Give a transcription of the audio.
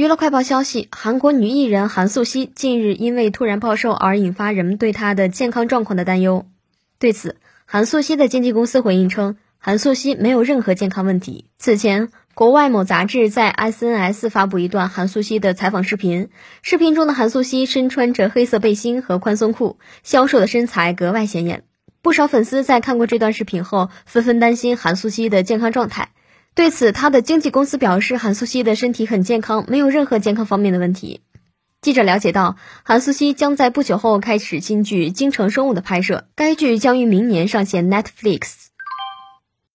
娱乐快报消息：韩国女艺人韩素汐近日因为突然暴瘦而引发人们对她的健康状况的担忧。对此，韩素汐的经纪公司回应称，韩素汐没有任何健康问题。此前，国外某杂志在 SNS 发布一段韩素汐的采访视频，视频中的韩素汐身穿着黑色背心和宽松裤，消瘦的身材格外显眼。不少粉丝在看过这段视频后，纷纷担心韩素汐的健康状态。对此，他的经纪公司表示，韩素希的身体很健康，没有任何健康方面的问题。记者了解到，韩素希将在不久后开始新剧《京城生物》的拍摄，该剧将于明年上线 Netflix。